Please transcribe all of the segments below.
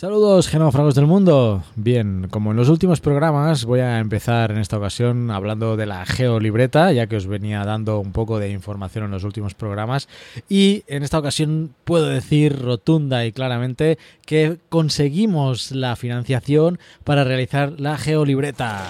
Saludos genófragos del mundo. Bien, como en los últimos programas voy a empezar en esta ocasión hablando de la geolibreta, ya que os venía dando un poco de información en los últimos programas y en esta ocasión puedo decir rotunda y claramente que conseguimos la financiación para realizar la geolibreta.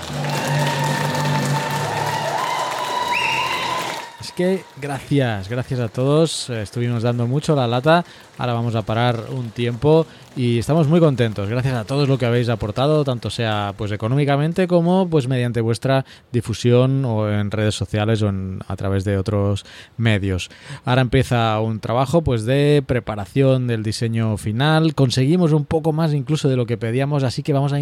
Es que gracias, gracias a todos. Estuvimos dando mucho la lata. Ahora vamos a parar un tiempo y estamos muy contentos. Gracias a todos lo que habéis aportado, tanto sea pues económicamente como pues mediante vuestra difusión o en redes sociales o en, a través de otros medios. Ahora empieza un trabajo pues de preparación del diseño final. Conseguimos un poco más incluso de lo que pedíamos, así que vamos a,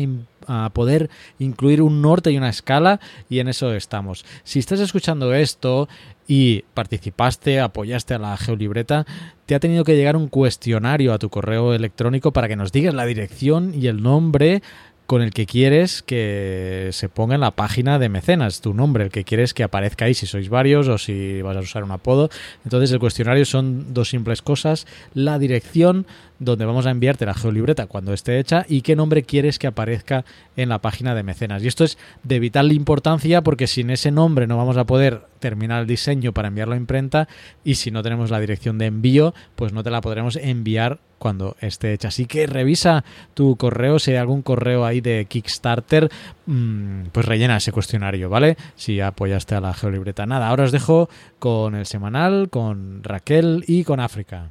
a poder incluir un norte y una escala y en eso estamos. Si estás escuchando esto y participaste, apoyaste a la geolibreta, te ha tenido que llegar un cuestionario a tu correo electrónico para que nos digas la dirección y el nombre con el que quieres que se ponga en la página de mecenas, tu nombre, el que quieres que aparezca ahí, si sois varios o si vas a usar un apodo. Entonces el cuestionario son dos simples cosas, la dirección donde vamos a enviarte la geolibreta cuando esté hecha y qué nombre quieres que aparezca en la página de mecenas. Y esto es de vital importancia porque sin ese nombre no vamos a poder terminar el diseño para enviarlo a imprenta y si no tenemos la dirección de envío, pues no te la podremos enviar cuando esté hecha. Así que revisa tu correo, si hay algún correo ahí de Kickstarter, mm, pues rellena ese cuestionario, ¿vale? Si apoyaste a la geolibreta. Nada, ahora os dejo con el semanal, con Raquel y con África.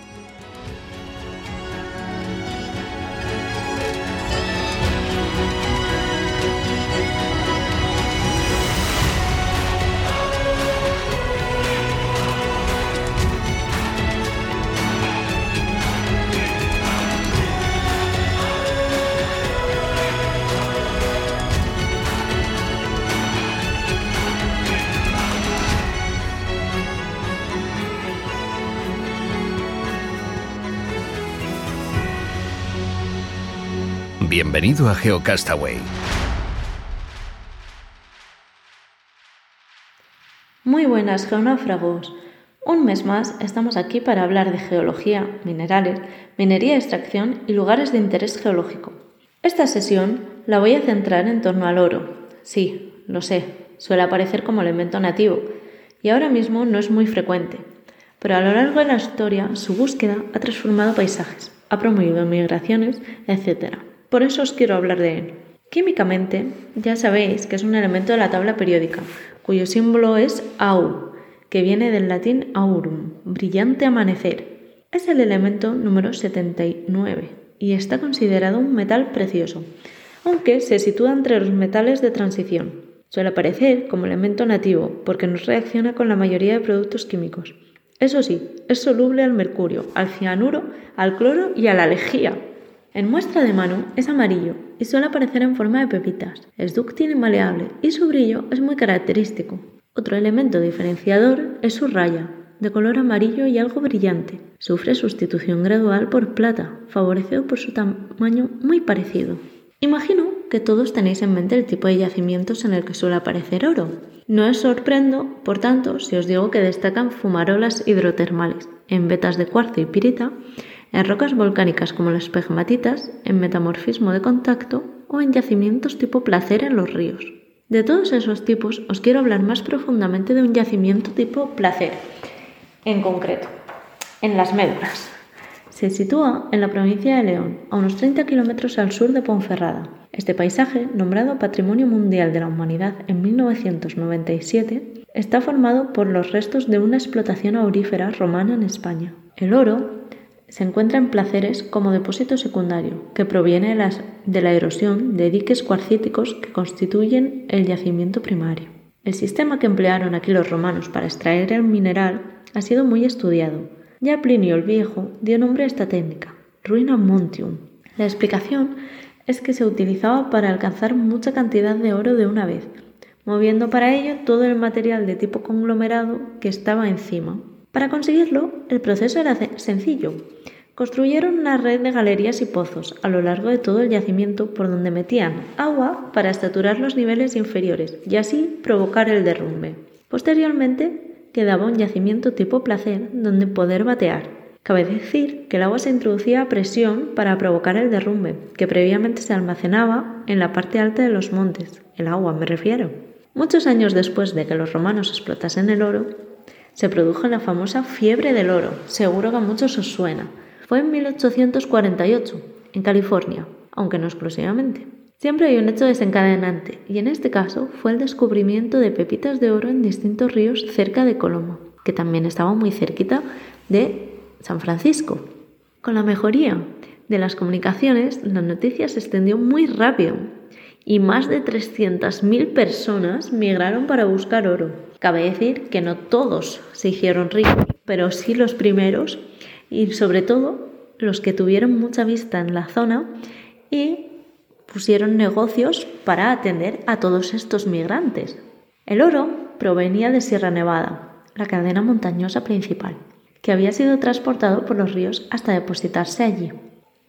Bienvenido a GeoCastaway. Muy buenas, geonáufragos. Un mes más estamos aquí para hablar de geología, minerales, minería, extracción y lugares de interés geológico. Esta sesión la voy a centrar en torno al oro. Sí, lo sé, suele aparecer como elemento nativo y ahora mismo no es muy frecuente, pero a lo largo de la historia su búsqueda ha transformado paisajes, ha promovido migraciones, etc. Por eso os quiero hablar de él. Químicamente, ya sabéis que es un elemento de la tabla periódica, cuyo símbolo es Au, que viene del latín aurum, brillante amanecer. Es el elemento número 79 y está considerado un metal precioso, aunque se sitúa entre los metales de transición. Suele aparecer como elemento nativo porque no reacciona con la mayoría de productos químicos. Eso sí, es soluble al mercurio, al cianuro, al cloro y a la lejía. En muestra de mano es amarillo y suele aparecer en forma de pepitas. Es dúctil y maleable y su brillo es muy característico. Otro elemento diferenciador es su raya, de color amarillo y algo brillante. Sufre sustitución gradual por plata, favorecido por su tamaño muy parecido. Imagino que todos tenéis en mente el tipo de yacimientos en el que suele aparecer oro. No os sorprendo, por tanto, si os digo que destacan fumarolas hidrotermales en vetas de cuarzo y pirita en rocas volcánicas como las pegmatitas, en metamorfismo de contacto o en yacimientos tipo placer en los ríos. De todos esos tipos os quiero hablar más profundamente de un yacimiento tipo placer, en concreto, en las médulas. Se sitúa en la provincia de León, a unos 30 kilómetros al sur de Ponferrada. Este paisaje, nombrado Patrimonio Mundial de la Humanidad en 1997, está formado por los restos de una explotación aurífera romana en España. El oro se encuentra en placeres como depósito secundario, que proviene de la erosión de diques cuarcíticos que constituyen el yacimiento primario. El sistema que emplearon aquí los romanos para extraer el mineral ha sido muy estudiado. Ya Plinio el Viejo dio nombre a esta técnica, ruina montium. La explicación es que se utilizaba para alcanzar mucha cantidad de oro de una vez, moviendo para ello todo el material de tipo conglomerado que estaba encima, para conseguirlo, el proceso era sencillo. Construyeron una red de galerías y pozos a lo largo de todo el yacimiento por donde metían agua para saturar los niveles inferiores y así provocar el derrumbe. Posteriormente quedaba un yacimiento tipo placer donde poder batear. Cabe decir que el agua se introducía a presión para provocar el derrumbe, que previamente se almacenaba en la parte alta de los montes, el agua me refiero. Muchos años después de que los romanos explotasen el oro, se produjo la famosa fiebre del oro, seguro que a muchos os suena. Fue en 1848, en California, aunque no exclusivamente. Siempre hay un hecho desencadenante, y en este caso fue el descubrimiento de pepitas de oro en distintos ríos cerca de Coloma, que también estaba muy cerquita de San Francisco. Con la mejoría de las comunicaciones, la noticia se extendió muy rápido y más de 300.000 personas migraron para buscar oro. Cabe decir que no todos se hicieron ricos, pero sí los primeros y sobre todo los que tuvieron mucha vista en la zona y pusieron negocios para atender a todos estos migrantes. El oro provenía de Sierra Nevada, la cadena montañosa principal, que había sido transportado por los ríos hasta depositarse allí.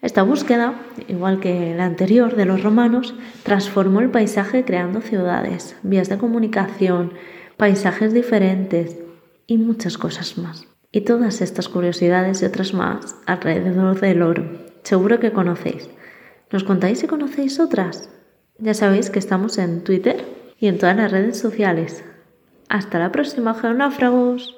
Esta búsqueda, igual que la anterior de los romanos, transformó el paisaje creando ciudades, vías de comunicación, paisajes diferentes y muchas cosas más. Y todas estas curiosidades y otras más alrededor del oro. Seguro que conocéis. ¿Nos contáis si conocéis otras? Ya sabéis que estamos en Twitter y en todas las redes sociales. Hasta la próxima, geonáfragos.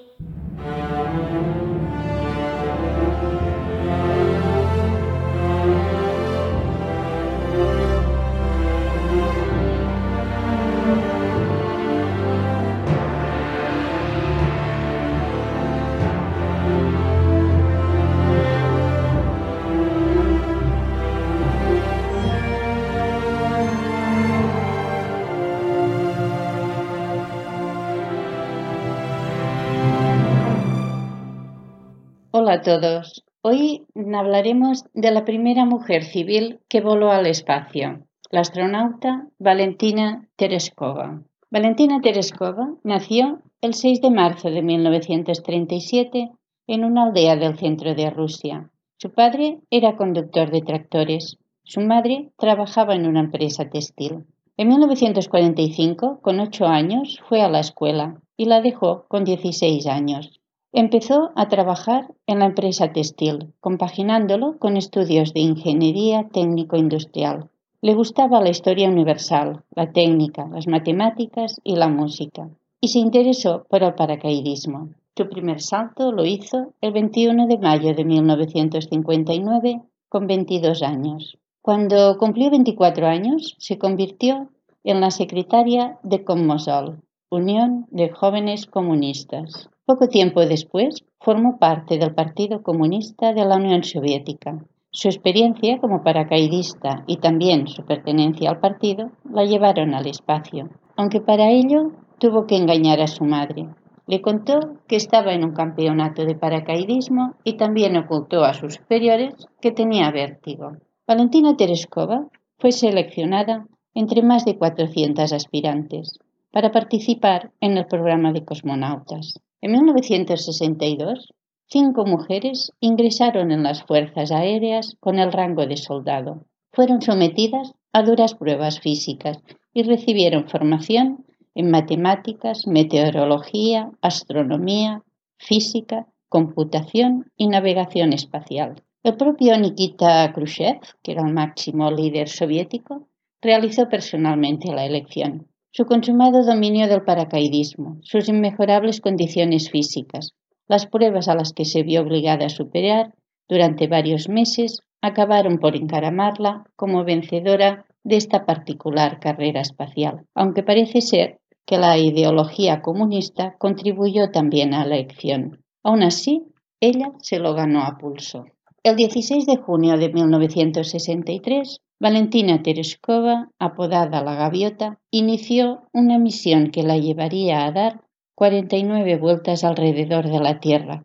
A todos. Hoy hablaremos de la primera mujer civil que voló al espacio, la astronauta Valentina Tereskova. Valentina Tereskova nació el 6 de marzo de 1937 en una aldea del centro de Rusia. Su padre era conductor de tractores. Su madre trabajaba en una empresa textil. En 1945, con ocho años, fue a la escuela y la dejó con 16 años. Empezó a trabajar en la empresa textil, compaginándolo con estudios de ingeniería técnico-industrial. Le gustaba la historia universal, la técnica, las matemáticas y la música, y se interesó por el paracaidismo. Su primer salto lo hizo el 21 de mayo de 1959 con 22 años. Cuando cumplió 24 años, se convirtió en la secretaria de Commosol, Unión de Jóvenes Comunistas. Poco tiempo después formó parte del Partido Comunista de la Unión Soviética. Su experiencia como paracaidista y también su pertenencia al partido la llevaron al espacio, aunque para ello tuvo que engañar a su madre. Le contó que estaba en un campeonato de paracaidismo y también ocultó a sus superiores que tenía vértigo. Valentina Tereskova fue seleccionada entre más de 400 aspirantes para participar en el programa de cosmonautas. En 1962, cinco mujeres ingresaron en las Fuerzas Aéreas con el rango de soldado. Fueron sometidas a duras pruebas físicas y recibieron formación en matemáticas, meteorología, astronomía, física, computación y navegación espacial. El propio Nikita Khrushchev, que era el máximo líder soviético, realizó personalmente la elección su consumado dominio del paracaidismo, sus inmejorables condiciones físicas, las pruebas a las que se vio obligada a superar durante varios meses acabaron por encaramarla como vencedora de esta particular carrera espacial, aunque parece ser que la ideología comunista contribuyó también a la elección. Aún así, ella se lo ganó a pulso. El 16 de junio de 1963, Valentina Tereskova, apodada la Gaviota, inició una misión que la llevaría a dar 49 vueltas alrededor de la Tierra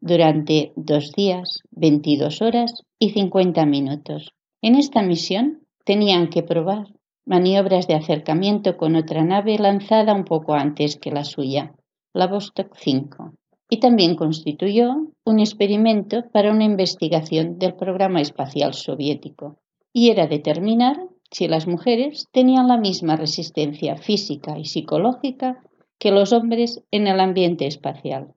durante dos días, 22 horas y 50 minutos. En esta misión tenían que probar maniobras de acercamiento con otra nave lanzada un poco antes que la suya, la Vostok 5, y también constituyó un experimento para una investigación del programa espacial soviético y era determinar si las mujeres tenían la misma resistencia física y psicológica que los hombres en el ambiente espacial.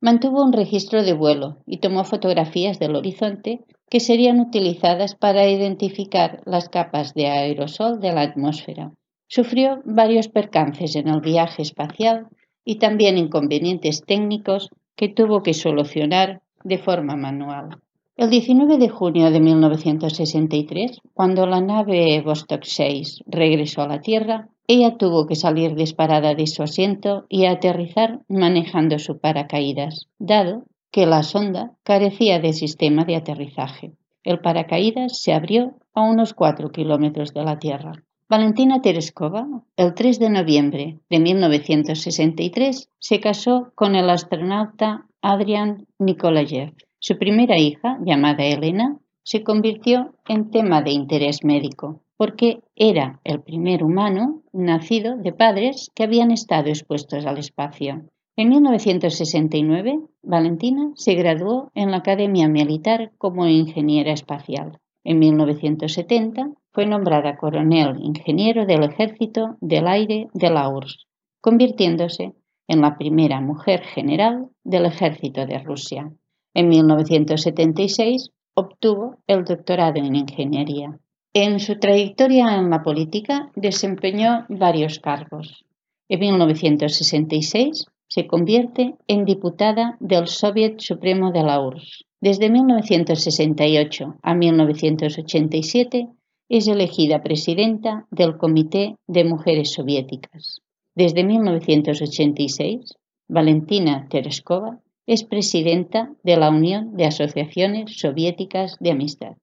Mantuvo un registro de vuelo y tomó fotografías del horizonte que serían utilizadas para identificar las capas de aerosol de la atmósfera. Sufrió varios percances en el viaje espacial y también inconvenientes técnicos que tuvo que solucionar de forma manual. El 19 de junio de 1963, cuando la nave Vostok 6 regresó a la Tierra, ella tuvo que salir disparada de su asiento y aterrizar manejando su paracaídas, dado que la sonda carecía de sistema de aterrizaje. El paracaídas se abrió a unos cuatro kilómetros de la Tierra. Valentina Tereskova, el 3 de noviembre de 1963, se casó con el astronauta Adrian Nikolayev. Su primera hija, llamada Elena, se convirtió en tema de interés médico, porque era el primer humano nacido de padres que habían estado expuestos al espacio. En 1969, Valentina se graduó en la Academia Militar como ingeniera espacial. En 1970 fue nombrada coronel ingeniero del Ejército del Aire de la URSS, convirtiéndose en la primera mujer general del Ejército de Rusia. En 1976 obtuvo el doctorado en ingeniería. En su trayectoria en la política desempeñó varios cargos. En 1966 se convierte en diputada del Soviet Supremo de la URSS. Desde 1968 a 1987 es elegida presidenta del Comité de Mujeres Soviéticas. Desde 1986, Valentina Tereskova es presidenta de la Unión de Asociaciones Soviéticas de Amistad.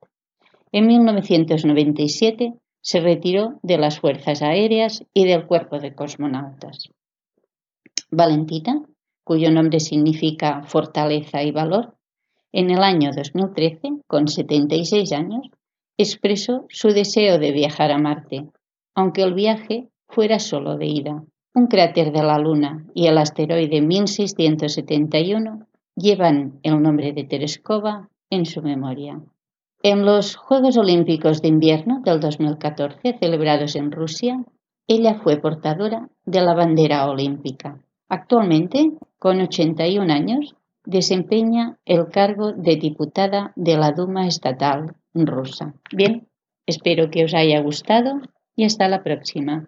En 1997 se retiró de las Fuerzas Aéreas y del Cuerpo de Cosmonautas. Valentina, cuyo nombre significa fortaleza y valor, en el año 2013, con 76 años, expresó su deseo de viajar a Marte, aunque el viaje fuera solo de ida. Un cráter de la Luna y el asteroide 1671 llevan el nombre de Tereskova en su memoria. En los Juegos Olímpicos de Invierno del 2014, celebrados en Rusia, ella fue portadora de la bandera olímpica. Actualmente, con 81 años, desempeña el cargo de diputada de la Duma Estatal rusa. Bien, espero que os haya gustado y hasta la próxima.